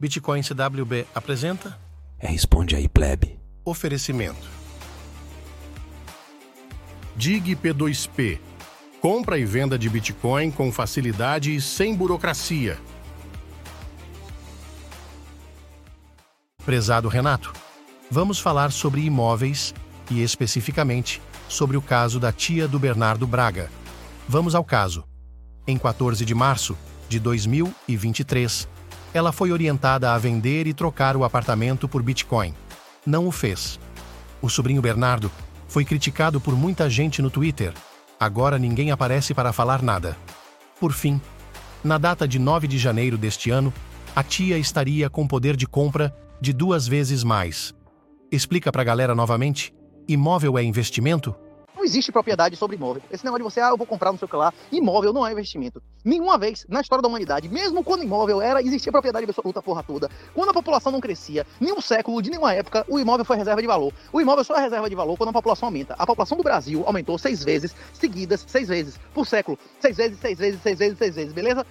Bitcoin CWB apresenta É, responde aí, plebe. Oferecimento. DIG P2P. Compra e venda de Bitcoin com facilidade e sem burocracia. Prezado Renato, vamos falar sobre imóveis e especificamente sobre o caso da tia do Bernardo Braga. Vamos ao caso. Em 14 de março de 2023, ela foi orientada a vender e trocar o apartamento por Bitcoin. Não o fez. O sobrinho Bernardo foi criticado por muita gente no Twitter. Agora ninguém aparece para falar nada. Por fim, na data de 9 de janeiro deste ano, a tia estaria com poder de compra de duas vezes mais. Explica pra galera novamente: imóvel é investimento? Existe propriedade sobre imóvel. Esse negócio de você, ah, eu vou comprar não sei o que lá. Imóvel não é investimento. Nenhuma vez na história da humanidade, mesmo quando imóvel era, existia propriedade absoluta, porra toda. Quando a população não crescia, nenhum século, de nenhuma época, o imóvel foi reserva de valor. O imóvel só é reserva de valor quando a população aumenta. A população do Brasil aumentou seis vezes, seguidas, seis vezes, por século. Seis vezes, seis vezes, seis vezes, seis vezes, beleza?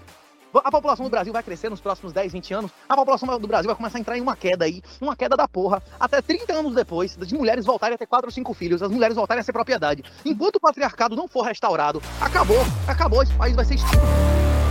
A população do Brasil vai crescer nos próximos 10, 20 anos. A população do Brasil vai começar a entrar em uma queda aí, uma queda da porra. Até 30 anos depois, de mulheres voltarem a ter 4 ou 5 filhos, as mulheres voltarem a ser propriedade. Enquanto o patriarcado não for restaurado, acabou, acabou, esse país vai ser extinto.